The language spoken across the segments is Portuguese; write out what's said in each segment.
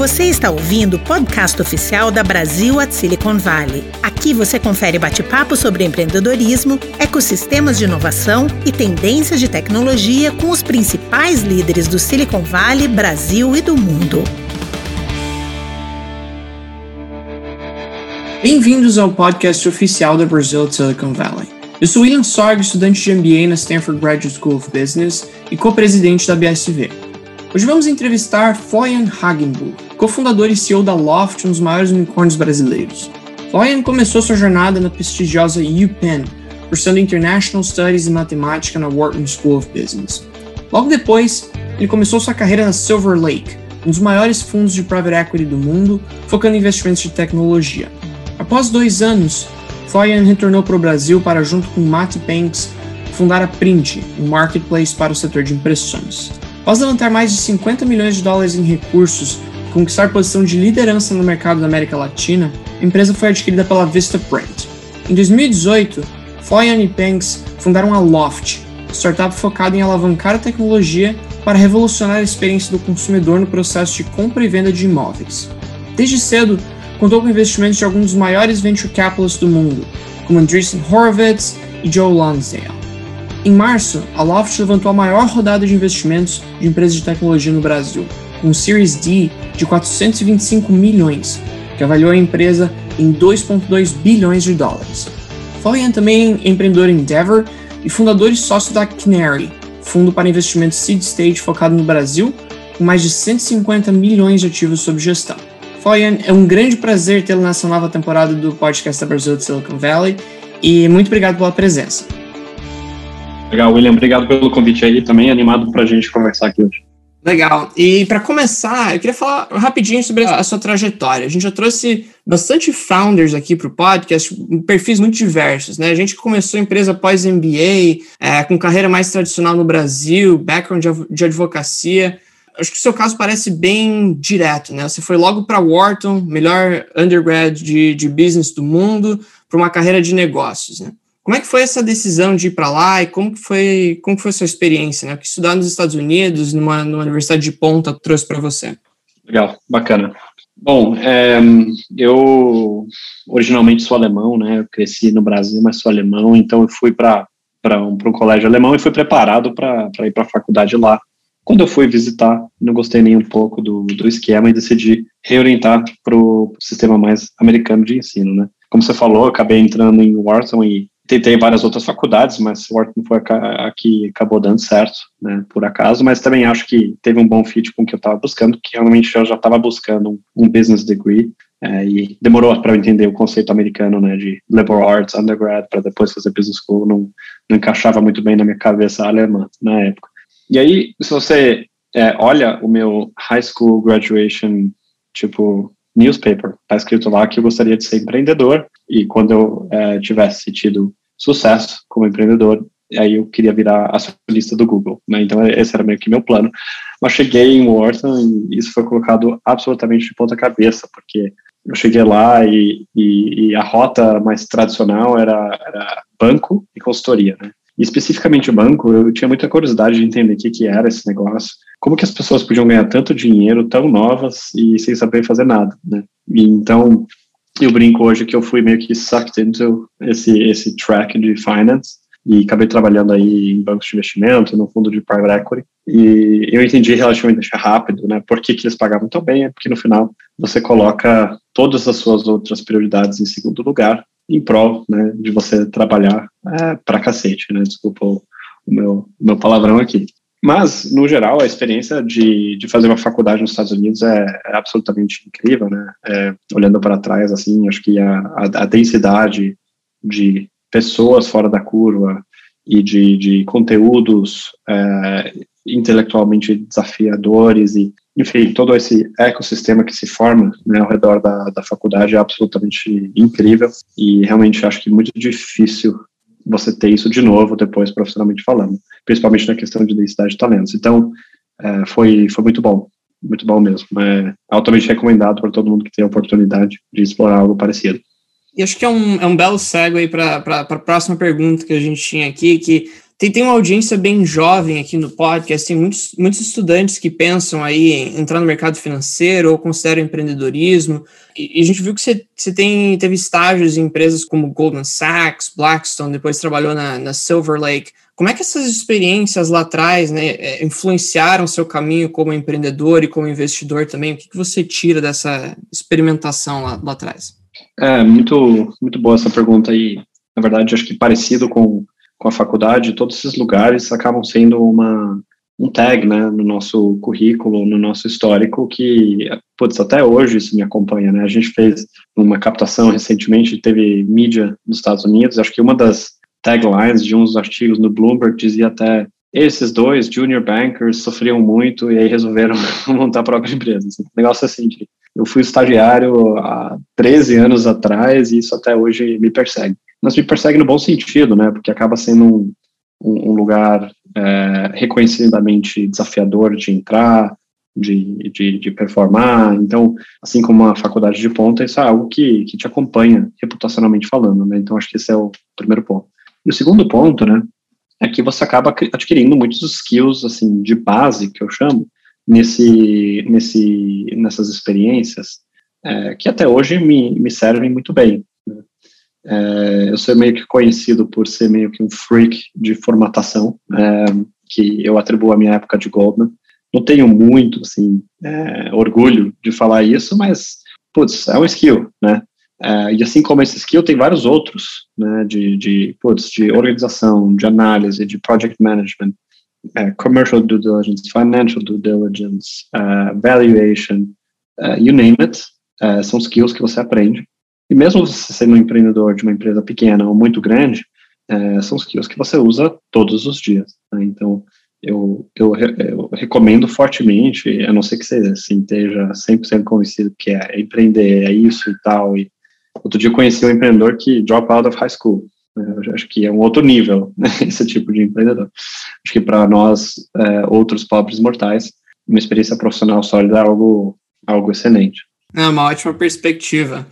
Você está ouvindo o podcast oficial da Brasil at Silicon Valley. Aqui você confere bate-papo sobre empreendedorismo, ecossistemas de inovação e tendências de tecnologia com os principais líderes do Silicon Valley, Brasil e do mundo. Bem-vindos ao podcast oficial da Brasil at Silicon Valley. Eu sou William Sorg, estudante de MBA na Stanford Graduate School of Business e co-presidente da BSV. Hoje vamos entrevistar Florian Hagenbuch, cofundador e CEO da Loft, um dos maiores unicórnios brasileiros. Florian começou sua jornada na prestigiosa UPenn, cursando International Studies e Matemática na Wharton School of Business. Logo depois, ele começou sua carreira na Silver Lake, um dos maiores fundos de private equity do mundo, focando em investimentos de tecnologia. Após dois anos, Florian retornou para o Brasil para, junto com Matt Banks, fundar a Print, um marketplace para o setor de impressões. Após levantar mais de 50 milhões de dólares em recursos conquistar posição de liderança no mercado da América Latina, a empresa foi adquirida pela Vistaprint. Em 2018, Florian e Banks fundaram a Loft, startup focada em alavancar a tecnologia para revolucionar a experiência do consumidor no processo de compra e venda de imóveis. Desde cedo, contou com investimentos de alguns dos maiores venture capitalists do mundo, como Andreessen Horowitz e Joe Lonsdale. Em março, a Loft levantou a maior rodada de investimentos de empresas de tecnologia no Brasil, um Series D de 425 milhões, que avaliou a empresa em 2,2 bilhões de dólares. Também é empreendedor em Endeavor e fundador e sócio da Canary, fundo para investimentos seed stage focado no Brasil, com mais de 150 milhões de ativos sob gestão. Florian, é um grande prazer tê-lo nessa nova temporada do podcast da Brasil de Silicon Valley e muito obrigado pela presença. Legal, William, obrigado pelo convite aí também, animado para a gente conversar aqui hoje. Legal. E para começar, eu queria falar rapidinho sobre a sua trajetória. A gente já trouxe bastante founders aqui para o podcast, perfis muito diversos, né? A gente começou a empresa pós MBA, é, com carreira mais tradicional no Brasil, background de advocacia. Acho que o seu caso parece bem direto, né? Você foi logo para Wharton, melhor undergrad de, de business do mundo, para uma carreira de negócios, né? Como é que foi essa decisão de ir para lá e como que foi, como que foi a sua experiência, né? Que estudar nos Estados Unidos, numa, numa universidade de ponta, trouxe para você? Legal, bacana. Bom, é, eu originalmente sou alemão, né? Eu cresci no Brasil, mas sou alemão, então eu fui para um, um colégio alemão e fui preparado para ir para a faculdade lá. Quando eu fui visitar, não gostei nem um pouco do, do esquema e decidi reorientar para o sistema mais americano de ensino, né? Como você falou, acabei entrando em Wharton e tentei várias outras faculdades, mas Wharton foi a que acabou dando certo, né, por acaso, mas também acho que teve um bom fit com o que eu estava buscando, que realmente eu já estava buscando um, um, business degree, é, e demorou para eu entender o conceito americano, né, de liberal arts undergrad, para depois fazer business school, não, não encaixava muito bem na minha cabeça alemã na época. E aí, se você é, olha o meu high school graduation, tipo, newspaper, tá escrito lá que eu gostaria de ser empreendedor, e quando eu é, tivesse tido sucesso como empreendedor. Aí eu queria virar acionista do Google, né? Então esse era meio que meu plano. Mas cheguei em Wharton e isso foi colocado absolutamente de ponta cabeça, porque eu cheguei lá e, e, e a rota mais tradicional era, era banco e consultoria, né? E especificamente o banco, eu tinha muita curiosidade de entender o que, que era esse negócio, como que as pessoas podiam ganhar tanto dinheiro tão novas e sem saber fazer nada, né? E então eu brinco hoje que eu fui meio que sucked into esse, esse track de finance e acabei trabalhando aí em bancos de investimento, no fundo de private equity, e eu entendi relativamente rápido, né, por que, que eles pagavam tão bem, é porque no final você coloca todas as suas outras prioridades em segundo lugar, em prol, né, de você trabalhar é, cacete, né, desculpa o, o meu, meu palavrão aqui. Mas, no geral, a experiência de, de fazer uma faculdade nos Estados Unidos é, é absolutamente incrível, né? É, olhando para trás, assim, acho que a, a, a, densidade de pessoas fora da curva e de, de conteúdos é, intelectualmente desafiadores e, enfim, todo esse ecossistema que se forma né, ao redor da, da faculdade é absolutamente incrível e realmente acho que muito difícil você ter isso de novo depois profissionalmente falando, principalmente na questão de densidade de talentos. Então, é, foi, foi muito bom, muito bom mesmo. É altamente recomendado para todo mundo que tem a oportunidade de explorar algo parecido. E acho que é um, é um belo segue para a próxima pergunta que a gente tinha aqui, que tem, tem uma audiência bem jovem aqui no podcast, tem muitos, muitos estudantes que pensam aí em entrar no mercado financeiro ou consideram empreendedorismo. E, e a gente viu que você, você tem, teve estágios em empresas como Goldman Sachs, Blackstone, depois trabalhou na, na Silver Lake. Como é que essas experiências lá atrás né, é, influenciaram seu caminho como empreendedor e como investidor também? O que, que você tira dessa experimentação lá, lá atrás? É, muito, muito boa essa pergunta aí. Na verdade, acho que parecido com com a faculdade, todos esses lugares acabam sendo uma, um tag, né, no nosso currículo, no nosso histórico, que, putz, até hoje isso me acompanha, né, a gente fez uma captação recentemente, teve mídia nos Estados Unidos, acho que uma das taglines de uns artigos no Bloomberg dizia até esses dois junior bankers sofriam muito e aí resolveram montar a própria empresa. Assim, negócio assim, eu fui estagiário há 13 anos atrás e isso até hoje me persegue mas me persegue no bom sentido, né? Porque acaba sendo um, um, lugar é, reconhecidamente desafiador de entrar, de, de, de, performar. Então, assim como a faculdade de ponta, isso é algo que, que te acompanha reputacionalmente falando, né? Então, acho que esse é o primeiro ponto. E o segundo ponto, né, é que você acaba adquirindo muitos skills, assim, de base, que eu chamo, nesse, nesse, nessas experiências, é, que até hoje me, me servem muito bem. É, eu sou meio que conhecido por ser meio que um freak de formatação, é, que eu atribuo à minha época de Goldman. Não tenho muito, assim, é, orgulho de falar isso, mas, putz, é um skill, né? É, e assim como esse skill, tem vários outros, né, de, de, putz, de organização, de análise, de project management, commercial due diligence, financial due diligence, uh, valuation, uh, you name it, uh, são skills que você aprende e mesmo você sendo um empreendedor de uma empresa pequena ou muito grande, são skills que você usa todos os dias. Né? Então, eu, eu, eu, recomendo fortemente, a não ser que você assim, esteja 100% convencido que é empreender, é isso e tal. E outro dia eu conheci um empreendedor que drop out of high school. Né? Eu acho que é um outro nível, né? esse tipo de empreendedor. Acho que para nós, é, outros pobres mortais, uma experiência profissional sólida é algo, algo excelente. É uma ótima perspectiva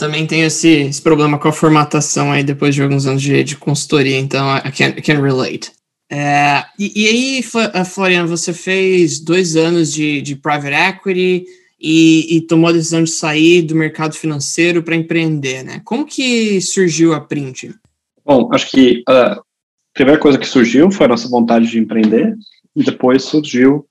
também tem esse, esse, problema com a formatação aí depois de alguns anos de, de consultoria, então I can, I can relate. É, e, e, aí, eh, Florian, você fez dois anos de, de private equity e, e, tomou a decisão de sair do mercado financeiro para empreender, né? Como que surgiu a Print? Bom, acho que a primeira coisa que surgiu foi a nossa vontade de empreender e depois surgiu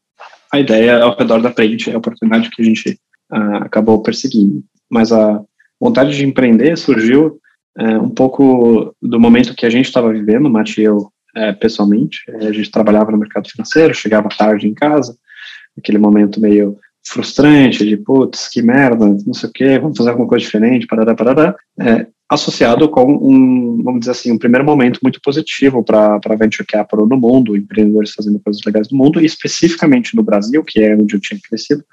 a ideia ao redor da Print, a oportunidade que a gente uh, acabou perseguindo. Mas a vontade de empreender surgiu é, um pouco do momento que a gente estava vivendo, Mati e eu, é, pessoalmente. É, a gente trabalhava no mercado financeiro, chegava tarde em casa, aquele momento meio frustrante de, putz, que merda, não sei o quê, vamos fazer alguma coisa diferente, parará, parará, associado com um, vamos dizer assim, um primeiro momento muito positivo para Venture Capital no mundo, empreendedores fazendo coisas legais no mundo, e especificamente no Brasil, que é onde eu tinha crescido,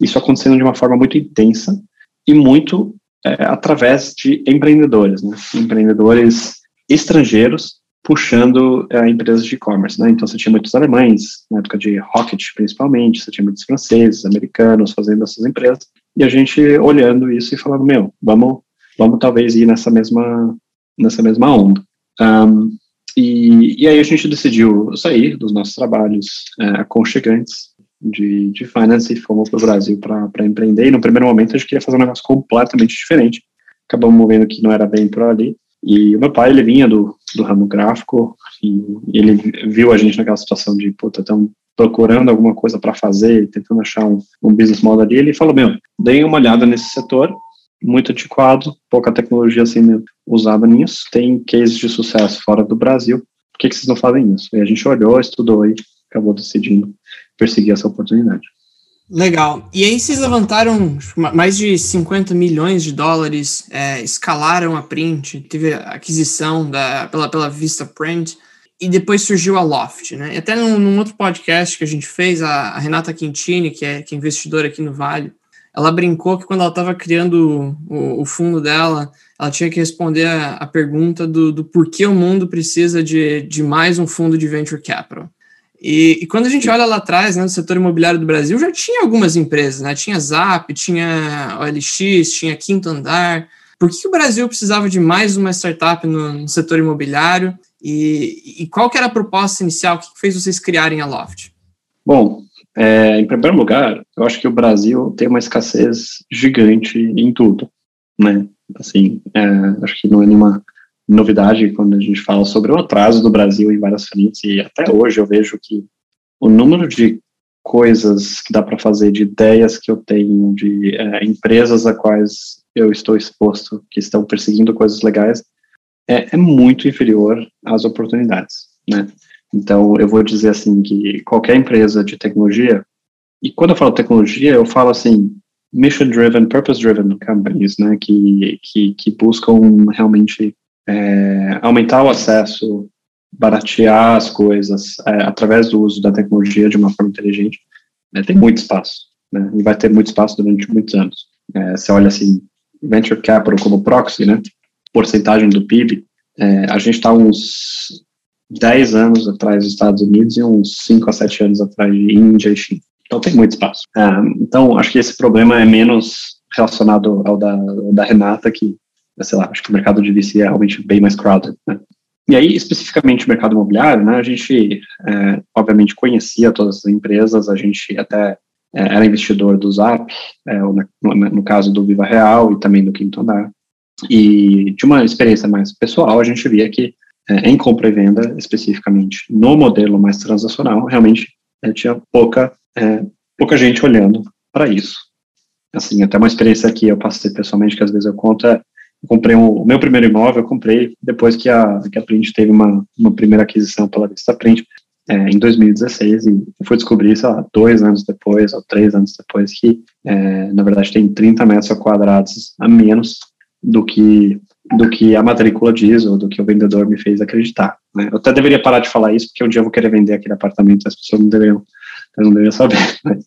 isso acontecendo de uma forma muito intensa e muito é, através de empreendedores, né? empreendedores estrangeiros puxando é, empresas de e-commerce, né? Então você tinha muitos alemães, na época de Rocket principalmente, você tinha muitos franceses, americanos fazendo essas empresas, e a gente olhando isso e falando, meu, vamos, vamos talvez ir nessa mesma, nessa mesma onda. Um, e, e aí a gente decidiu sair dos nossos trabalhos é, aconchegantes de, de finance e fomos para o Brasil para empreender. E no primeiro momento a gente queria fazer um negócio completamente diferente. Acabamos vendo que não era bem por ali. E o meu pai, ele vinha do, do ramo gráfico e ele viu a gente naquela situação de, puta, estamos procurando alguma coisa para fazer, tentando achar um, um business model ali. Ele falou, meu, deem uma olhada nesse setor, muito antiquado, pouca tecnologia sendo usada nisso, tem cases de sucesso fora do Brasil, por que, que vocês não fazem isso? E a gente olhou, estudou e acabou decidindo perseguir essa oportunidade. Legal. E aí vocês levantaram mais de 50 milhões de dólares, é, escalaram a Print, teve a aquisição da, pela, pela Vista Print, e depois surgiu a Loft, né? E até num, num, outro podcast que a gente fez, a, a, Renata Quintini, que é, que é investidora aqui no Vale, ela brincou que quando ela estava criando o, o, fundo dela, ela tinha que responder a, a pergunta do, do porquê o mundo precisa de, de mais um fundo de venture capital. E, e, quando a gente olha lá atrás, né, no setor imobiliário do Brasil, já tinha algumas empresas, né? Tinha Zap, tinha OLX, tinha Quinto Andar. Por que o Brasil precisava de mais uma startup no, no setor imobiliário? E, e qual que era a proposta inicial? O que fez vocês criarem a Loft? Bom, é, em primeiro lugar, eu acho que o Brasil tem uma escassez gigante em tudo, né? Assim, é, acho que não é nenhuma novidade quando a gente fala sobre o atraso do Brasil em várias frentes, e até hoje eu vejo que o número de coisas que dá para fazer, de ideias que eu tenho, de é, empresas a quais eu estou exposto, que estão perseguindo coisas legais, é, é muito inferior às oportunidades, né? Então, eu vou dizer assim que qualquer empresa de tecnologia, e quando eu falo tecnologia, eu falo assim, mission-driven, purpose-driven companies, né, que, que, que buscam realmente é, aumentar o acesso, baratear as coisas é, através do uso da tecnologia de uma forma inteligente, né, tem muito espaço, né, e vai ter muito espaço durante muitos anos. É, você olha assim, venture capital como proxy, né, porcentagem do PIB, é, a gente está uns 10 anos atrás dos Estados Unidos e uns 5 a 7 anos atrás de Índia e China. Então tem muito espaço. É, então acho que esse problema é menos relacionado ao da, ao da Renata, que, sei lá, acho que o mercado de VC é realmente bem mais crowded, né? E aí, especificamente o mercado imobiliário, né, a gente, é, obviamente, conhecia todas as empresas, a gente até é, era investidor do Zap, é, no, no, caso do Viva Real e também do Quinto Andar. E de uma experiência mais pessoal, a gente via que é, em compra e venda, especificamente no modelo mais transacional, realmente é, tinha pouca, é, pouca gente olhando para isso. Assim, até uma experiência que eu passei pessoalmente, que às vezes eu conto, é, eu comprei um, o meu primeiro imóvel, eu comprei depois que a, que a Print teve uma, uma primeira aquisição pela Vista Print, é, em 2016, e fui descobrir, sei lá, dois anos depois, ou três anos depois, que, é, na verdade, tem 30 metros quadrados a menos do que do que a matrícula diz ou do que o vendedor me fez acreditar. Né? Eu até deveria parar de falar isso, porque um dia eu vou querer vender aquele apartamento, as pessoas não deveriam, não deveriam saber. Mas,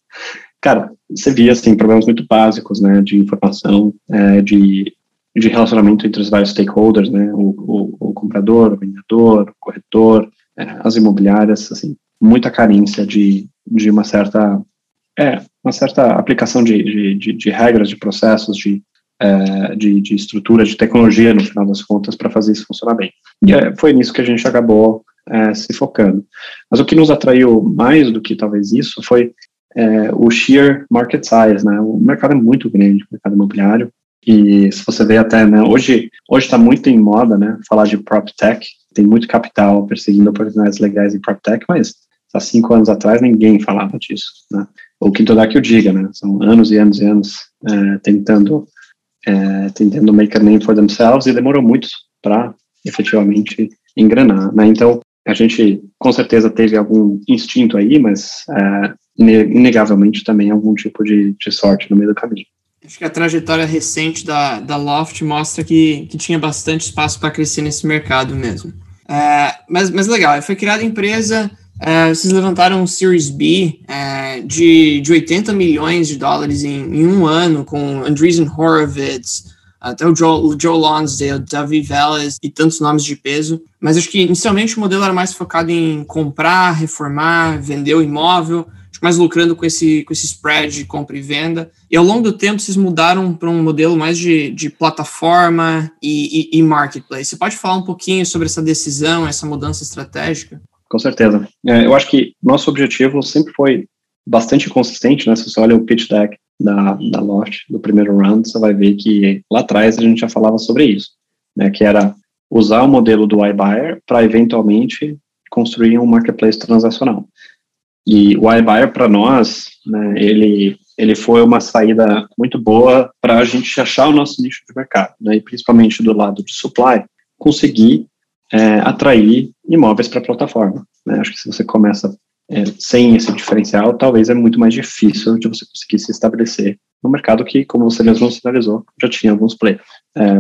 cara, você via, assim, problemas muito básicos, né, de informação, é, de, de relacionamento entre os vários stakeholders, né, o, o, o comprador, o vendedor, o corretor, é, as imobiliárias, assim, muita carência de, de uma certa, é, uma certa aplicação de, de, de, de regras, de processos, de é, de, de estrutura, de tecnologia, no final das contas, para fazer isso funcionar bem. E é, foi nisso que a gente acabou é, se focando. Mas o que nos atraiu mais do que talvez isso foi o sheer market size, né? O mercado é muito grande, o mercado imobiliário. E se você vê até, né, hoje está muito em moda, né, falar de prop tech, tem muito capital perseguindo oportunidades legais em prop tech, mas há cinco anos atrás ninguém falava disso, né? O que toda que o diga, né? São anos e anos e anos é, tentando é, tentando make a name for themselves e demorou muito para efetivamente engrenar, né? Então a gente com certeza teve algum instinto aí, mas é, inegavelmente também algum tipo de, de, sorte no meio do caminho. Acho que a trajetória recente da, da Loft mostra que, que tinha bastante espaço para crescer nesse mercado mesmo. É, mas, mas legal, foi criada a empresa é, vocês levantaram um Series B é, de, de 80 milhões de dólares em, em um ano, com Andreessen Horowitz, até o Joe, o Joe Lonsdale, Davi Vélez e tantos nomes de peso. Mas acho que inicialmente o modelo era mais focado em comprar, reformar, vender o imóvel, mais lucrando com esse, com esse spread de compra e venda. E ao longo do tempo vocês mudaram para um modelo mais de, de plataforma e, e, e marketplace. Você pode falar um pouquinho sobre essa decisão, essa mudança estratégica? Com certeza. É, eu acho que nosso objetivo sempre foi bastante consistente, né? Se você olha o pitch deck da, da Loft, do primeiro round, você vai ver que lá atrás a gente já falava sobre isso, né? Que era usar o modelo do iBuyer para eventualmente construir um marketplace transacional. E o iBuyer para nós, né, ele ele foi uma saída muito boa para a gente achar o nosso nicho de mercado, né, e principalmente do lado de supply, conseguir é, atrair imóveis para plataforma. Né? Acho que se você começa é, sem esse diferencial, talvez é muito mais difícil de você conseguir se estabelecer no mercado que, como você mesmo sinalizou, já tinha alguns players. É,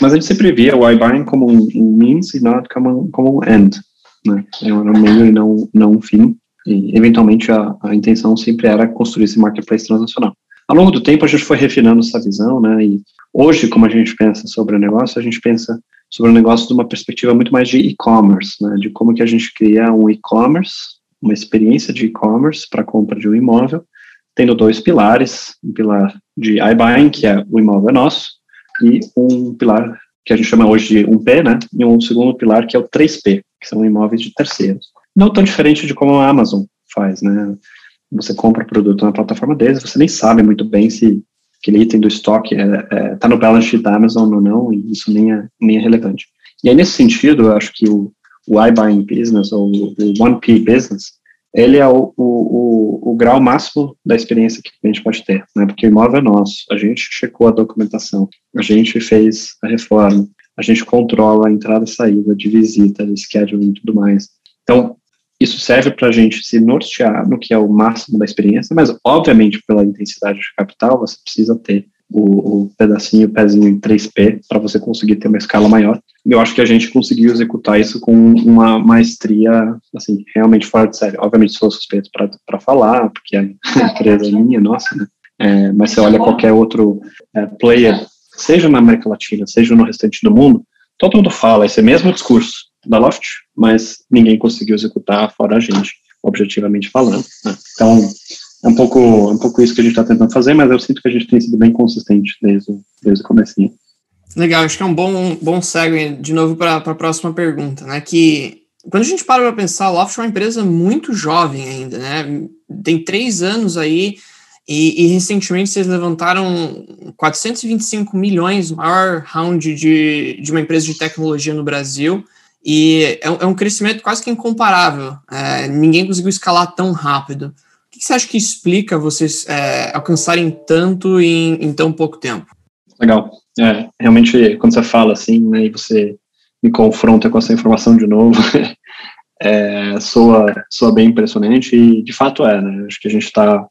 mas a gente sempre via o iBuying como um, um means e not como, como um end. Né? Era um meio e não, não um fim. E, eventualmente, a, a intenção sempre era construir esse marketplace transacional. Ao longo do tempo, a gente foi refinando essa visão, né? E hoje, como a gente pensa sobre o negócio, a gente pensa sobre o negócio de uma perspectiva muito mais de e-commerce, né, de como que a gente cria um e-commerce, uma experiência de e-commerce para compra de um imóvel, tendo dois pilares, um pilar de iBuying, que é o imóvel é nosso, e um pilar que a gente chama hoje de 1P, né, e um segundo pilar que é o 3P, que são imóveis de terceiros. Não tão diferente de como a Amazon faz, né? Você compra o produto na plataforma deles, você nem sabe muito bem se aquele item do estoque está é, é, tá no balance sheet da Amazon ou não, e isso nem é, nem é relevante. E aí, nesse sentido, eu acho que o, o iBuying Business, ou o 1P Business, ele é o, o, o, o, grau máximo da experiência que a gente pode ter, né? Porque o imóvel é nosso, a gente checou a documentação, a gente fez a reforma, a gente controla a entrada e saída de visita, de schedule e tudo mais. Então, isso serve para a gente se nortear no que é o máximo da experiência, mas, obviamente, pela intensidade de capital, você precisa ter o, o pedacinho, o pezinho em 3P para você conseguir ter uma escala maior. E eu acho que a gente conseguiu executar isso com uma maestria, assim, realmente fora de série. Obviamente sou suspeito para falar, porque a empresa é minha, nossa, né? É, mas você olha qualquer outro é, player, seja na América Latina, seja no restante do mundo, todo mundo fala esse mesmo discurso da Loft, mas ninguém conseguiu executar fora a gente, objetivamente falando. Né? Então, é um pouco, é um pouco isso que a gente está tentando fazer, mas eu sinto que a gente tem sido bem consistente desde, desde o comecinho. Legal, acho que é um bom, bom segue de novo para a próxima pergunta, né? Que quando a gente para para pensar, a Loft é uma empresa muito jovem ainda, né? Tem três anos aí e, e recentemente vocês levantaram 425 milhões, maior round de, de uma empresa de tecnologia no Brasil. E é, é um crescimento quase que incomparável. É, ninguém conseguiu escalar tão rápido que você acha que explica vocês é, alcançarem tanto em, em, tão pouco tempo? Legal. É, realmente, quando você fala assim, né, e você me confronta com essa informação de novo, é, soa, soa bem impressionante e, de fato, é. Né? Acho que a gente está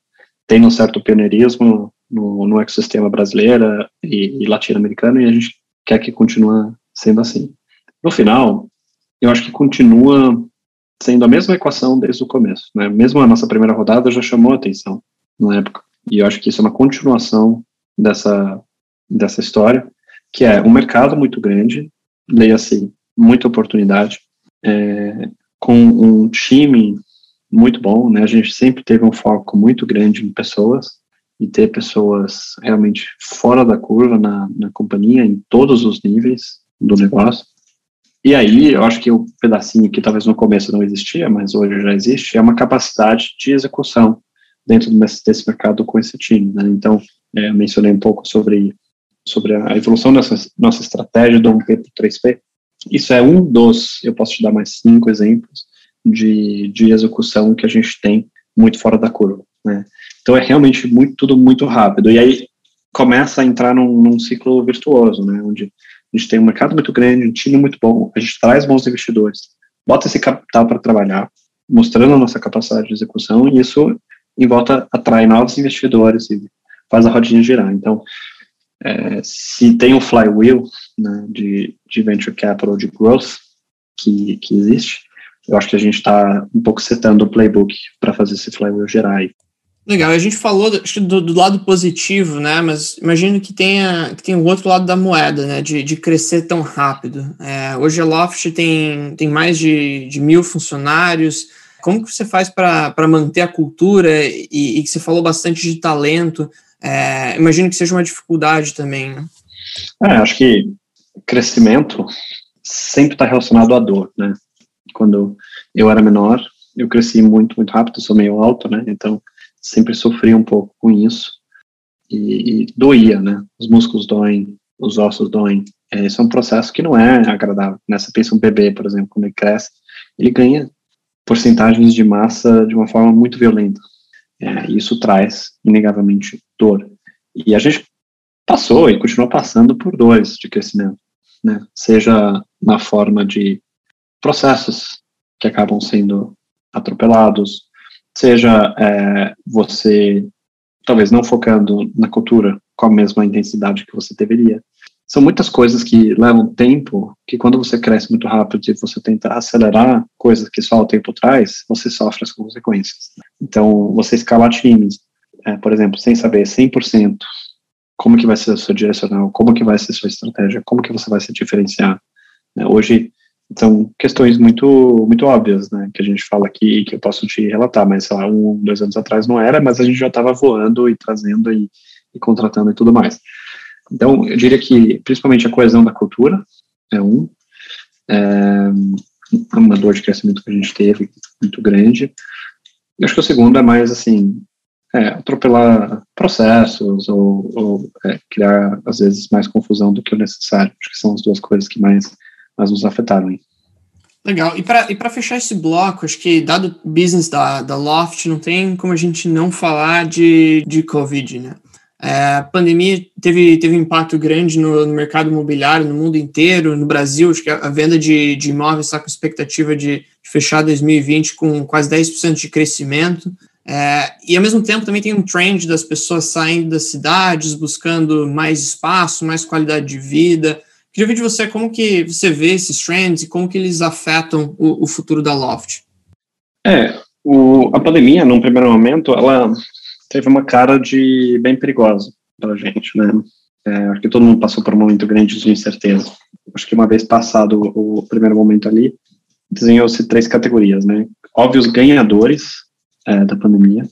tendo um certo pioneirismo no, no ecossistema brasileiro e, e latino-americano e a gente quer que continue sendo assim. No final, eu acho que continua sendo a mesma equação desde o começo. Né? Mesmo a nossa primeira rodada já chamou atenção na época. E eu acho que isso é uma continuação dessa, dessa história, que é um mercado muito grande, leia-se muita oportunidade, é, com um time muito bom, né? A gente sempre teve um foco muito grande em pessoas e ter pessoas realmente fora da curva na, na companhia, em todos os níveis do negócio. E aí, eu acho que o pedacinho que talvez no começo não existia, mas hoje já existe, é uma capacidade de execução dentro desse, mercado com esse time. Né? Então, é, eu mencionei um pouco sobre, sobre a evolução dessa nossa estratégia do 1P para 3P. Isso é um dos, eu posso te dar mais cinco exemplos de, de execução que a gente tem muito fora da curva. Né? Então, é realmente muito, tudo muito rápido. E aí, começa a entrar num, num ciclo virtuoso, né? onde a gente tem um mercado muito grande, um time muito bom, a gente traz bons investidores, bota esse capital para trabalhar, mostrando a nossa capacidade de execução, e isso, em volta, atrai novos investidores e faz a rodinha girar. Então, é, se tem um flywheel né, de, de venture capital, de growth, que, que existe, eu acho que a gente está um pouco setando o playbook para fazer esse flywheel gerar. Legal, a gente falou do, do, lado positivo, né? Mas imagino que tenha que tem o outro lado da moeda, né? De, de crescer tão rápido. É, hoje a Loft tem, tem mais de, de mil funcionários. Como que você faz para manter a cultura e, e, que você falou bastante de talento? É, imagino que seja uma dificuldade também, né? É, acho que crescimento sempre está relacionado à dor, né? Quando eu era menor, eu cresci muito, muito rápido, sou meio alto, né? Então sempre sofri um pouco com isso e, e doía, né? Os músculos doem, os ossos doem. É, esse é um processo que não é agradável. Né? Você pensa um bebê, por exemplo, quando ele cresce, ele ganha porcentagens de massa de uma forma muito violenta. É, isso traz, inegavelmente, dor. E a gente passou e continua passando por dores de crescimento, né? Seja na forma de processos que acabam sendo atropelados, seja é, você talvez não focando na cultura com a mesma intensidade que você deveria. São muitas coisas que levam tempo, que quando você cresce muito rápido e você tenta acelerar coisas que só o tempo traz, você sofre as consequências. Então, você escalar times, é, por exemplo, sem saber 100% como que vai ser o seu direcional, como que vai ser a sua estratégia, como que você vai se diferenciar. Né? Hoje, são questões muito muito óbvias, né, que a gente fala aqui que eu posso te relatar, mas sei lá, um, dois anos atrás não era, mas a gente já estava voando e trazendo e, e, contratando e tudo mais. Então, eu diria que principalmente a coesão da cultura é um, é, uma dor de crescimento que a gente teve muito grande. E acho que o segundo é mais assim, é, atropelar processos ou, ou é, criar, às vezes, mais confusão do que o necessário. Acho que são as duas coisas que mais, mais nos afetaram. Hein? Legal. E para fechar esse bloco, acho que dado o business da, da Loft, não tem como a gente não falar de, de Covid, né? É, a pandemia teve, teve um impacto grande no, no, mercado imobiliário no mundo inteiro, no Brasil, acho que a, a venda de, de imóveis está com expectativa de, de fechar 2020 com quase 10% de crescimento. É, e ao mesmo tempo também tem um trend das pessoas saindo das cidades, buscando mais espaço, mais qualidade de vida. Queria ver de você como que você vê esses trends e como que eles afetam o, o futuro da Loft. É, o, a pandemia, num primeiro momento, ela teve uma cara de bem perigosa para a gente, né? É, acho que todo mundo passou por um momento grande de incerteza. Acho que uma vez passado o, o primeiro momento ali, desenhou-se três categorias, né? Óbvios ganhadores é, da pandemia,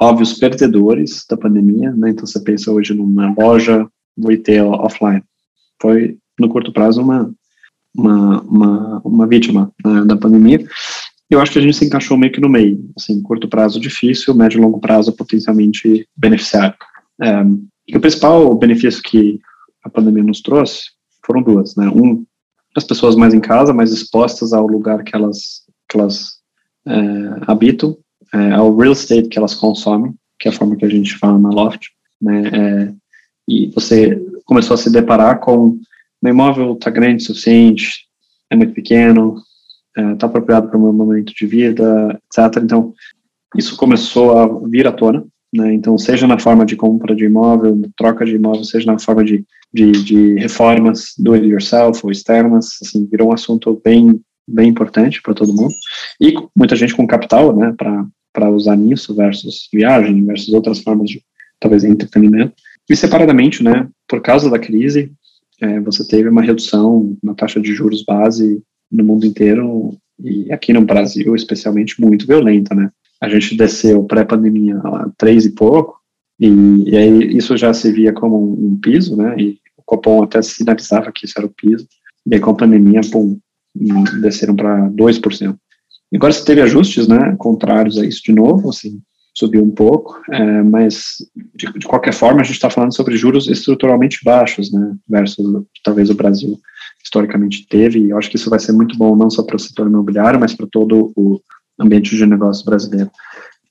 óbvios perdedores da pandemia, né? Então você pensa hoje numa loja retail offline, foi no curto prazo uma uma, uma, uma vítima né, da pandemia eu acho que a gente se encaixou meio que no meio, assim, curto prazo difícil, médio e longo prazo potencialmente beneficiário. É, e o principal benefício que a pandemia nos trouxe foram duas, né? Um, as pessoas mais em casa, mais expostas ao lugar que elas, que elas é, habitam, é, ao real estate que elas consomem, que é a forma que a gente fala na Loft, né? É, e você começou a se deparar com meu imóvel está grande o suficiente, é muito pequeno, está é, apropriado para o meu momento de vida, etc. Então, isso começou a vir à tona, né? Então, seja na forma de compra de imóvel, troca de imóvel, seja na forma de, de, de reformas do it yourself ou externas, assim, virou um assunto bem, bem importante para todo mundo. E muita gente com capital, né, para usar nisso versus viagem, versus outras formas de, talvez, entretenimento. E separadamente, né, por causa da crise, é, você teve uma redução na taxa de juros base no mundo inteiro e aqui no Brasil especialmente muito violenta, né? A gente desceu pré-pandemia a três e pouco e, e, aí isso já se via como um, um, piso, né? E o Copom até sinalizava que isso era o piso. E aí com a pandemia, pum, desceram para 2%. Agora você teve ajustes, né, contrários a isso de novo, assim, subiu um pouco, é, mas de, de, qualquer forma a gente está falando sobre juros estruturalmente baixos, né, versus talvez o Brasil historicamente teve, e eu acho que isso vai ser muito bom não só para o setor imobiliário, mas para todo o ambiente de negócio brasileiro.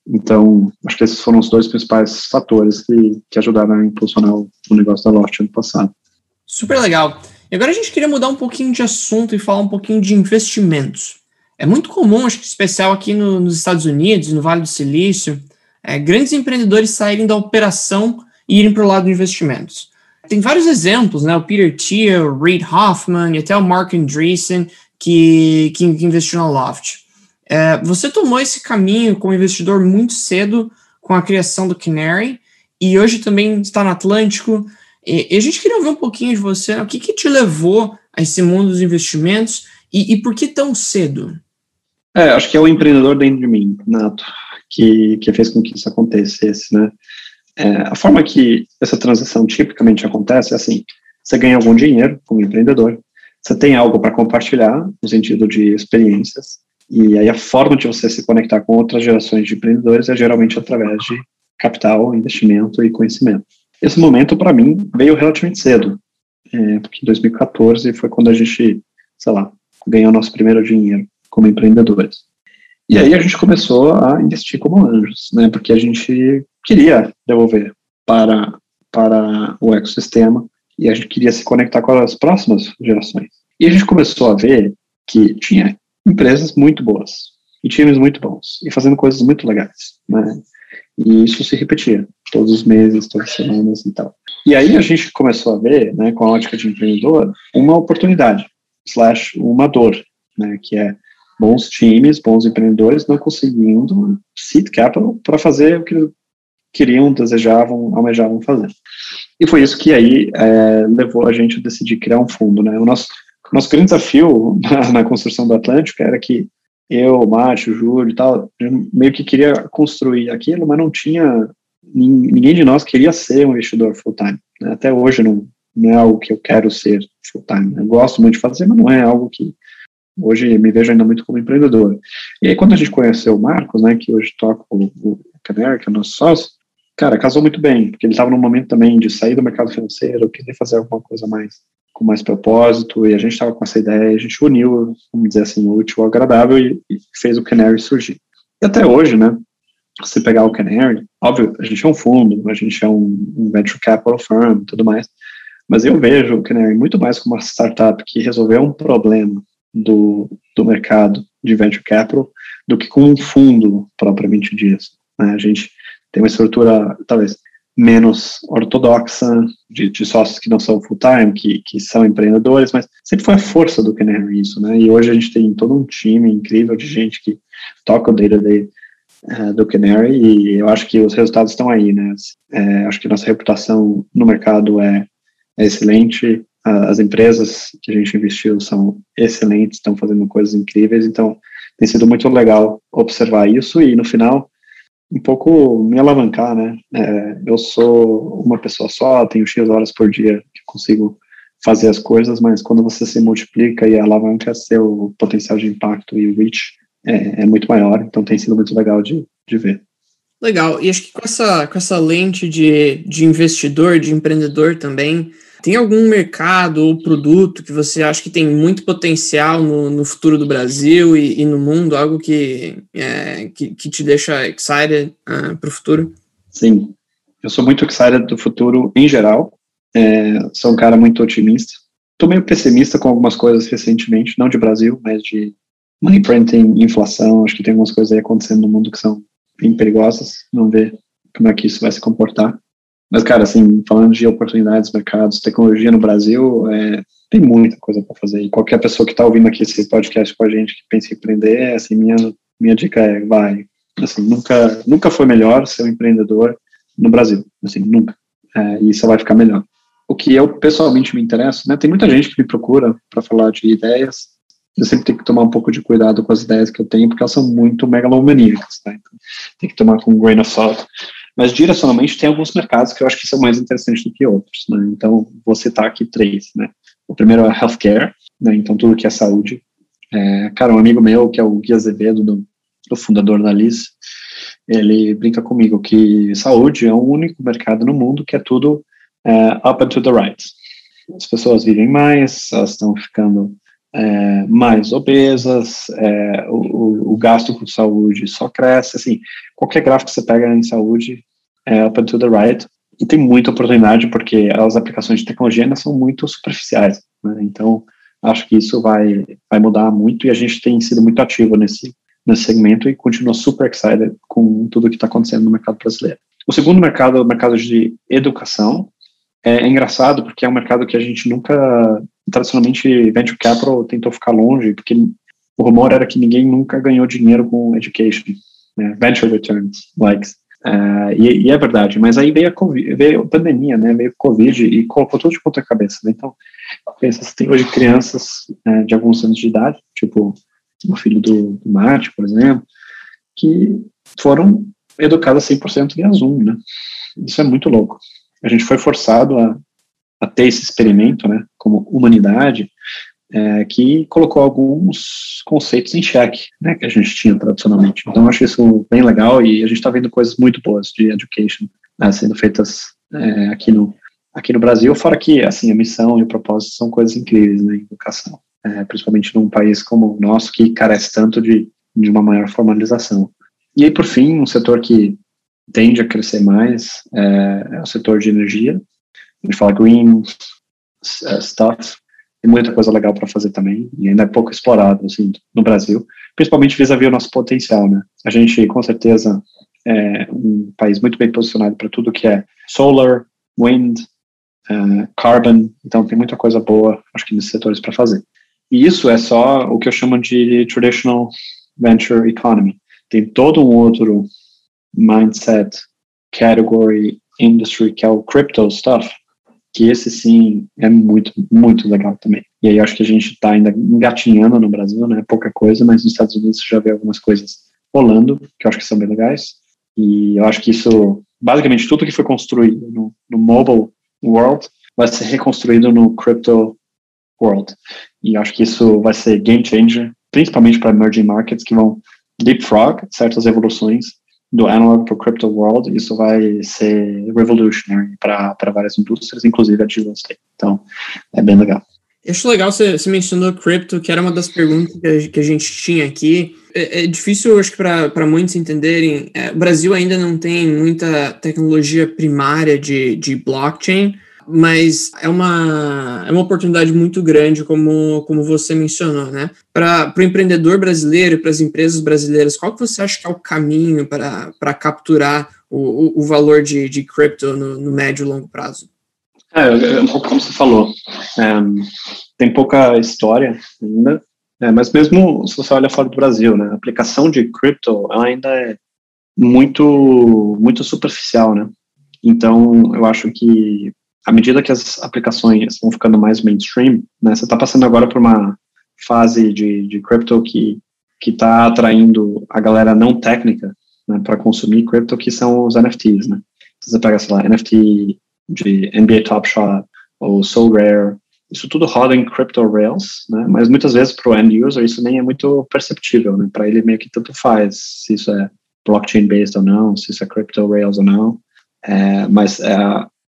Então, acho que esses foram os dois principais fatores que, que ajudaram a impulsionar o, negócio da Loft ano passado. Super legal. E agora a gente queria mudar um pouquinho de assunto e falar um pouquinho de investimentos. É muito comum, acho que especial aqui no, nos Estados Unidos, no Vale do Silício, é, grandes empreendedores saírem da operação e irem para o lado de investimentos. Tem vários exemplos, né? O Peter Thiel, o Reid Hoffman e até o Mark Andreessen que, que, investiu na Loft. É, você tomou esse caminho como investidor muito cedo com a criação do Canary e hoje também está no Atlântico. E, e a gente queria ouvir um pouquinho de você, né? o que, que te levou a esse mundo dos investimentos e, e por que tão cedo? É, acho que é o empreendedor dentro de mim, Nato, que, que fez com que isso acontecesse, né? É, a forma que essa transação tipicamente acontece é assim: você ganha algum dinheiro como empreendedor, você tem algo para compartilhar, no sentido de experiências, e aí a forma de você se conectar com outras gerações de empreendedores é geralmente através de capital, investimento e conhecimento. Esse momento, para mim, veio relativamente cedo, é, porque em 2014 foi quando a gente, sei lá, ganhou nosso primeiro dinheiro como empreendedores. E aí a gente começou a investir como anjos, né, porque a gente queria devolver para, para o ecossistema e a gente queria se conectar com as próximas gerações. E a gente começou a ver que tinha empresas muito boas e times muito bons e fazendo coisas muito legais, né? E isso se repetia todos os meses, todas as semanas e tal. E aí a gente começou a ver, né, com a ótica de empreendedor, uma oportunidade slash uma dor, né, que é bons times, bons empreendedores não conseguindo seed capital para fazer o que queriam, desejavam, almejavam fazer. E foi isso que aí é, levou a gente a decidir criar um fundo. Né? O nosso, nosso grande desafio na, na construção do Atlântico era que eu, o Márcio, o Júlio e tal, meio que queria construir aquilo, mas não tinha, ninguém de nós queria ser um investidor full-time. Né? Até hoje não, não é algo que eu quero ser full-time. Eu gosto muito de fazer, mas não é algo que, hoje me vejo ainda muito como empreendedor. E aí, quando a gente conheceu o Marcos, né, que hoje toca o, o que é o nosso sócio, cara, casou muito bem, porque ele estava num momento também de sair do mercado financeiro, querer fazer alguma coisa mais com mais propósito, e a gente estava com essa ideia, a gente uniu, vamos dizer assim, o útil ao agradável e, e fez o Canary surgir. E até hoje, né, você pegar o Canary, óbvio, a gente é um fundo, a gente é um, um venture capital firm tudo mais, mas eu vejo o Canary muito mais como uma startup que resolveu um problema do, do mercado de venture capital do que com um fundo propriamente dito. Né? A gente tem uma estrutura, talvez, menos ortodoxa, de, de sócios que não são full-time, que, que são empreendedores, mas sempre foi a força do Canary isso, né? E hoje a gente tem todo um time incrível de gente que toca o day-to-day uh, do Canary e eu acho que os resultados estão aí, né? É, acho que nossa reputação no mercado é, é excelente, as empresas que a gente investiu são excelentes, estão fazendo coisas incríveis, então tem sido muito legal observar isso e no final um pouco me alavancar, né? É, eu sou uma pessoa só, tenho X horas por dia que consigo fazer as coisas, mas quando você se multiplica e alavanca, seu potencial de impacto e reach é, é muito maior, então tem sido muito legal de, de ver. Legal, e acho que com essa, com essa lente de, de investidor, de empreendedor também, tem algum mercado ou produto que você acha que tem muito potencial no, no futuro do Brasil e, e, no mundo, algo que, é, que, que, te deixa excited uh, ah, para o futuro? Sim, eu sou muito excited do futuro em geral, é, sou um cara muito otimista. Estou meio pessimista com algumas coisas recentemente, não de Brasil, mas de money printing, inflação, acho que tem algumas coisas aí acontecendo no mundo que são bem perigosas, vamos ver como é que isso vai se comportar. Mas, cara, assim, falando de oportunidades, mercados, tecnologia no Brasil, é, tem muita coisa para fazer. E qualquer pessoa que está ouvindo aqui esse podcast com a gente que pensa em empreender, assim, minha, minha dica é, vai. Assim, nunca, nunca foi melhor ser um empreendedor no Brasil. Assim, nunca. É, e isso vai ficar melhor. O que eu pessoalmente me interessa, né? Tem muita gente que me procura para falar de ideias. Eu sempre tenho que tomar um pouco de cuidado com as ideias que eu tenho, porque elas são muito megalomaníacas, tá? Então, tem que tomar com um grain of salt. Mas direcionalmente tem alguns mercados que eu acho que são mais interessantes do que outros, né? Então, vou citar aqui três, né? O primeiro é healthcare, né? Então, tudo que é saúde. É, cara, um amigo meu, que é o Gui Azevedo, do, do fundador da Liz, ele brinca comigo que saúde é o único mercado no mundo que é tudo é, up and to the right. As pessoas vivem mais, elas estão ficando é, mais obesas, é, o, o, gasto com saúde só cresce, assim, qualquer gráfico que você pega em saúde é up to the right, e tem muita oportunidade porque as aplicações de tecnologia ainda são muito superficiais, né? então acho que isso vai, vai mudar muito e a gente tem sido muito ativo nesse, nesse segmento e continua super excited com tudo que está acontecendo no mercado brasileiro. O segundo mercado é o mercado de educação, é, é engraçado porque é um mercado que a gente nunca tradicionalmente venture capital tentou ficar longe, porque o rumor era que ninguém nunca ganhou dinheiro com education, né? venture returns, likes. Uh, e, e, é verdade, mas aí veio a, COVID, veio a pandemia, né, veio a Covid e colocou tudo de ponta cabeça, né? então, pensa, tem hoje crianças uh, de alguns anos de idade, tipo o filho do, do por exemplo, que foram educadas 100% via Zoom, né, isso é muito louco. A gente foi forçado a, a ter esse experimento, né, como humanidade, é, que colocou alguns conceitos em xeque, né, que a gente tinha tradicionalmente. Então, acho isso bem legal e a gente está vendo coisas muito boas de education né, sendo feitas é, aqui no aqui no Brasil, fora que assim a missão e o propósito são coisas incríveis na né, educação, é, principalmente num país como o nosso que carece tanto de, de uma maior formalização. E aí, por fim, um setor que tende a crescer mais é, é o setor de energia, a gente fala green uh, stuff, tem muita coisa legal para fazer também, e ainda é pouco explorado, assim, no Brasil, principalmente vis-à-vis -vis o nosso potencial, né? A gente, com certeza, é um país muito bem posicionado para tudo que é solar, wind, uh, carbon, então tem muita coisa boa, acho que nesses setores para fazer. E isso é só o que eu chamo de traditional venture economy. Tem todo um outro mindset, category, industry, que é o crypto stuff, que esse sim é muito, muito legal também. E aí acho que a gente está ainda engatinhando no Brasil, né? Pouca coisa, mas nos Estados Unidos já vê algumas coisas rolando, que eu acho que são bem legais. E eu acho que isso, basicamente, tudo que foi construído no, no mobile world vai ser reconstruído no crypto world. E acho que isso vai ser game changer, principalmente para emerging markets que vão leapfrog certas evoluções do analog para o crypto world. Isso vai ser revolutionary para várias indústrias, inclusive a de real estate. Então, é bem legal. Eu acho legal você, você mencionou cripto, que era uma das perguntas que a, gente tinha aqui. É, é difícil, acho que para muitos entenderem, é, o Brasil ainda não tem muita tecnologia primária de, de blockchain, mas é uma, é uma oportunidade muito grande, como, como você mencionou, né? Para o empreendedor brasileiro e para as empresas brasileiras, qual que você acha que é o caminho para capturar o, o, valor de, de cripto no, no médio e longo prazo? É, é, um pouco como você falou, é, tem pouca história ainda, é, mas mesmo se você olha fora do Brasil, né, a aplicação de cripto ainda é muito, muito superficial, né? Então, eu acho que à medida que as aplicações vão ficando mais mainstream, né, você está passando agora por uma fase de, de crypto que que está atraindo a galera não técnica né, para consumir cripto, que são os NFTs, né? Você pega, sei lá, NFT de NBA Top Shot ou So Rare, isso tudo roda em crypto rails, né? Mas muitas vezes para o end user isso nem é muito perceptível, né? Para ele meio que tanto faz se isso é blockchain based ou não, se isso é crypto rails ou não. É, mas é,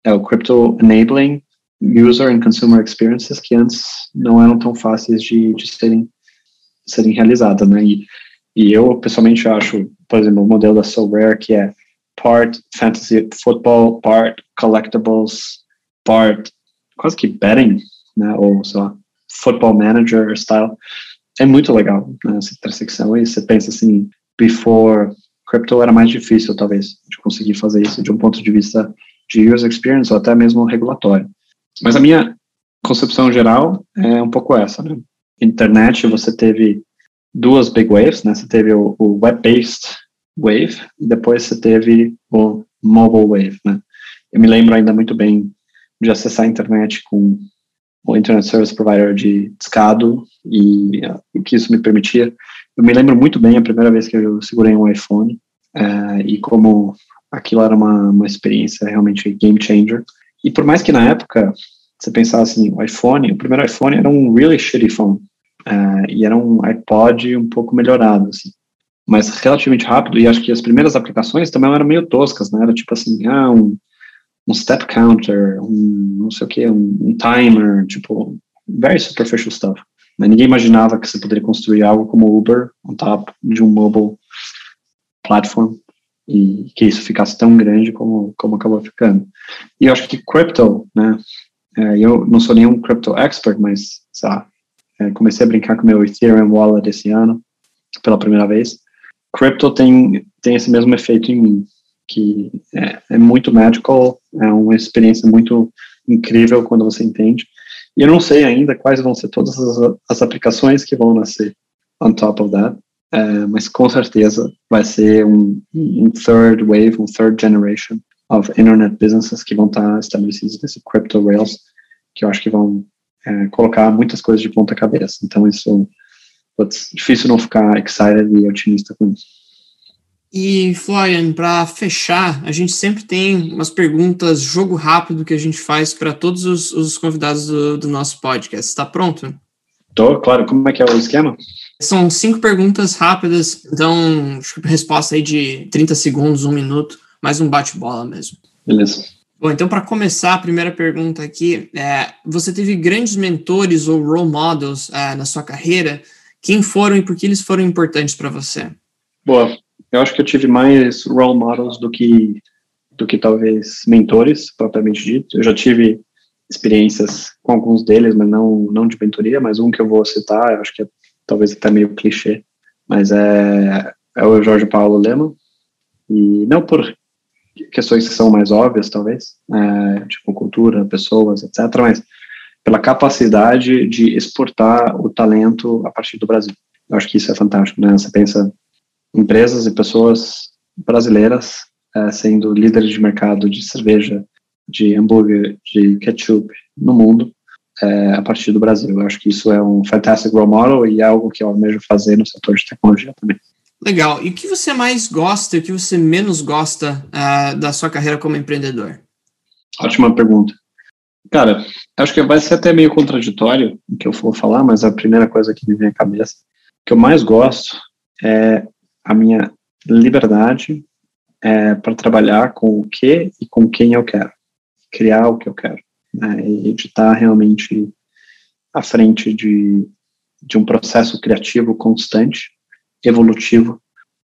é o crypto enabling user and consumer experiences que antes não eram tão fáceis de, de serem, serem realizadas, né? E, e eu, pessoalmente, acho, por exemplo, o modelo da Rare que é part fantasy football, part collectibles, part quase que betting, né? Ou, sei lá, football manager style. É muito legal, né? Essa intersecção. E você pensa assim, before crypto era mais difícil, talvez, de conseguir fazer isso de um ponto de vista de user experience ou até mesmo regulatório. Mas a minha concepção geral é um pouco essa, né? Internet, você teve duas big waves, né? Você teve o, o web-based wave e depois você teve o mobile wave, né? Eu me lembro ainda muito bem de acessar a internet com o Internet Service Provider de discado e o que isso me permitia. Eu me lembro muito bem a primeira vez que eu segurei um iPhone uh, e como aquilo era uma, uma experiência realmente game changer. E por mais que na época você pensasse assim, o iPhone, o primeiro iPhone era um really shitty phone. Uh, e era um iPod um pouco melhorado, assim. Mas relativamente rápido, e acho que as primeiras aplicações também eram meio toscas, né? Era tipo assim, ah, um, um step counter, um não sei o que, um, um, timer, tipo, very superficial stuff. Ninguém imaginava que você poderia construir algo como Uber on top de um mobile platform e que isso ficasse tão grande como, como acabou ficando. E eu acho que crypto, né, é, eu não sou nenhum crypto expert, mas, sabe, é, comecei a brincar com meu Ethereum Wallet esse ano, pela primeira vez. Crypto tem, tem esse mesmo efeito em mim, que é, é muito magical, é uma experiência muito incrível quando você entende. E eu não sei ainda quais vão ser todas as, as aplicações que vão nascer on top of that, é, mas com certeza vai ser um, um, third wave, um third generation of internet businesses que vão estar estabelecidos nesse crypto rails, que eu acho que vão é, colocar muitas coisas de ponta cabeça. Então isso, é difícil não ficar excited e otimista com isso. E, Florian, para fechar, a gente sempre tem umas perguntas, jogo rápido que a gente faz para todos os, os convidados do, do, nosso podcast. Está pronto? Tô, claro. Como é que é o esquema? São cinco perguntas rápidas, então resposta aí de 30 segundos, um minuto, mais um bate-bola mesmo. Beleza. Bom, então para começar, a primeira pergunta aqui, é, você teve grandes mentores ou role models é, na sua carreira? Quem foram e por que eles foram importantes para você? Boa, eu acho que eu tive mais role models do que do que talvez mentores, propriamente dito. Eu já tive experiências com alguns deles, mas não não de mentoria, mas um que eu vou citar, eu acho que é talvez até meio clichê, mas é, é o Jorge Paulo Lema, e não por questões que são mais óbvias, talvez, é, tipo cultura, pessoas, etc., mas pela capacidade de exportar o talento a partir do Brasil. Eu acho que isso é fantástico, né? Você pensa empresas e pessoas brasileiras é, sendo líderes de mercado de cerveja, de hambúrguer, de ketchup no mundo é, a partir do Brasil. Eu acho que isso é um fantastic role model e é algo que eu almejo fazer no setor de tecnologia também. Legal. E o que você mais gosta e o que você menos gosta uh, da sua carreira como empreendedor? Ótima pergunta. Cara, acho que vai ser até meio contraditório o que eu for falar, mas a primeira coisa que me vem à cabeça, que eu mais gosto é a minha liberdade é, para trabalhar com o que e com quem eu quero, criar o que eu quero, né, e de estar realmente à frente de, de um processo criativo constante, evolutivo,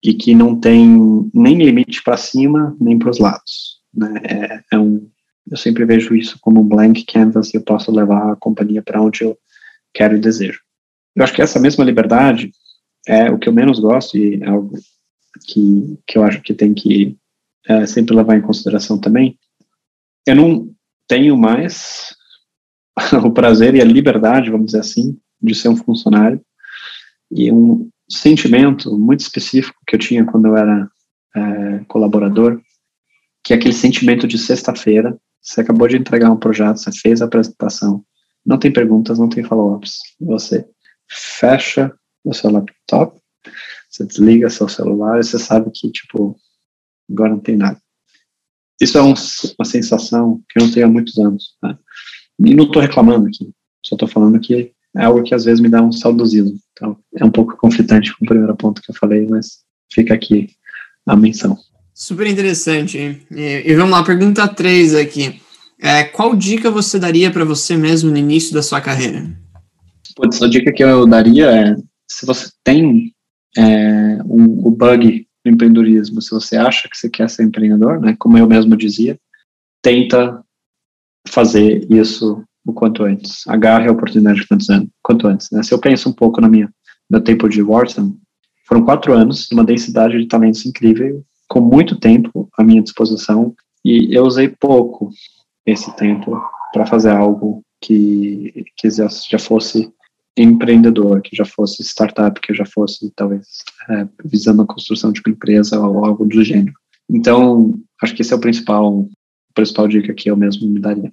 e que não tem nem limite para cima nem para os lados. Né? É, é, um, eu sempre vejo isso como um blank canvas e eu posso levar a companhia para onde eu quero e desejo. Eu acho que essa mesma liberdade é o que eu menos gosto e é algo que, que eu acho que tem que é, sempre levar em consideração também. Eu não tenho mais o prazer e a liberdade, vamos dizer assim, de ser um funcionário. E um sentimento muito específico que eu tinha quando eu era é, colaborador, que é aquele sentimento de sexta-feira, você acabou de entregar um projeto, você fez a apresentação, não tem perguntas, não tem follow-ups, você fecha o seu laptop, você desliga seu celular e você sabe que, tipo, agora não tem nada. Isso é um, uma sensação que eu não tenho há muitos anos. Né? E não estou reclamando aqui, só estou falando que é algo que às vezes me dá um saudosismo. Então, é um pouco conflitante com o primeiro ponto que eu falei, mas fica aqui a menção. Super interessante. E, e vamos lá, pergunta 3 aqui. É, qual dica você daria para você mesmo no início da sua carreira? Putz, a dica que eu daria é, se você tem é, um, o bug do empreendedorismo, se você acha que você quer ser empreendedor, né, como eu mesmo dizia, tenta fazer isso o quanto antes. Agarre a oportunidade quanto antes. Né? Se eu penso um pouco na minha meu tempo de Wharton, foram quatro anos, uma densidade de talentos incrível, com muito tempo à minha disposição, e eu usei pouco esse tempo para fazer algo que, que já fosse empreendedor, que já fosse startup, que já fosse talvez é, visando a construção de uma empresa ou algo do gênero. Então, acho que esse é o principal, o principal dica que eu mesmo me daria.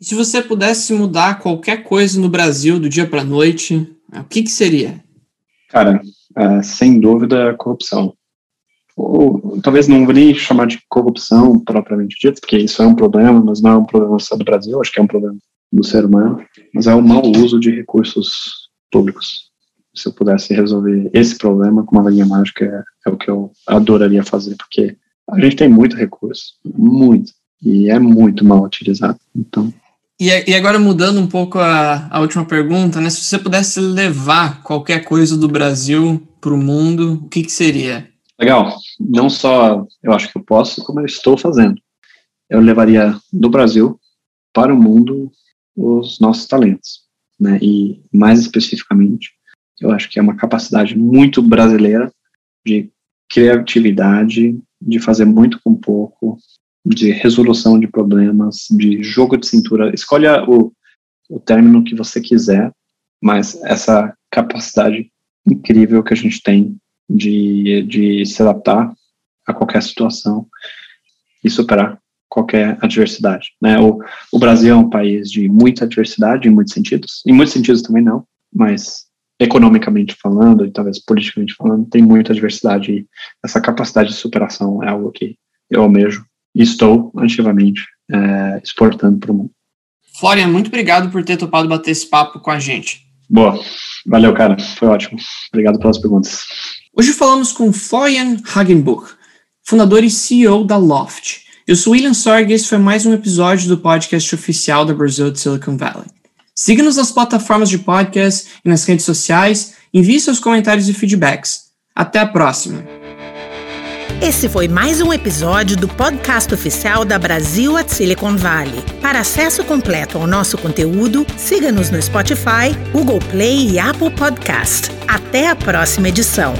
E se você pudesse mudar qualquer coisa no Brasil do dia para a noite, o que, que seria? Cara, é, sem dúvida, corrupção. Ou, talvez não vou nem chamar de corrupção propriamente dito, porque isso é um problema, mas não é um problema só do Brasil, acho que é um problema do ser humano, mas é o mau uso de recursos públicos. Se eu pudesse resolver esse problema com uma linha mágica, é, é o que eu adoraria fazer, porque a gente tem muito recurso, muito, e é muito mal utilizado. Então. E, e agora mudando um pouco a, a última pergunta, né? Se você pudesse levar qualquer coisa do Brasil para o mundo, o que, que seria? Legal. Não só eu acho que eu posso, como eu estou fazendo. Eu levaria do Brasil para o mundo os nossos talentos, né? E mais especificamente, eu acho que é uma capacidade muito brasileira de criatividade, de fazer muito com pouco, de resolução de problemas, de jogo de cintura. Escolha o, o término que você quiser, mas essa capacidade incrível que a gente tem de, de se adaptar a qualquer situação e superar qualquer adversidade. Né? O, o Brasil é um país de muita adversidade em muitos sentidos, em muitos sentidos também não, mas economicamente falando e talvez politicamente falando, tem muita adversidade e essa capacidade de superação é algo que eu almejo e estou ativamente é, exportando para o mundo. Florian, muito obrigado por ter topado bater esse papo com a gente. Boa, valeu, cara, foi ótimo. Obrigado pelas perguntas. Hoje falamos com Florian Hagenbuch, fundador e CEO da Loft. Eu sou William Sorg e esse foi mais um episódio do podcast oficial da Brasil de Silicon Valley. Siga-nos nas plataformas de podcast e nas redes sociais, envie seus comentários e feedbacks. Até a próxima! Esse foi mais um episódio do podcast oficial da Brasil at Silicon Valley. Para acesso completo ao nosso conteúdo, siga-nos no Spotify, Google Play e Apple Podcast. Até a próxima edição.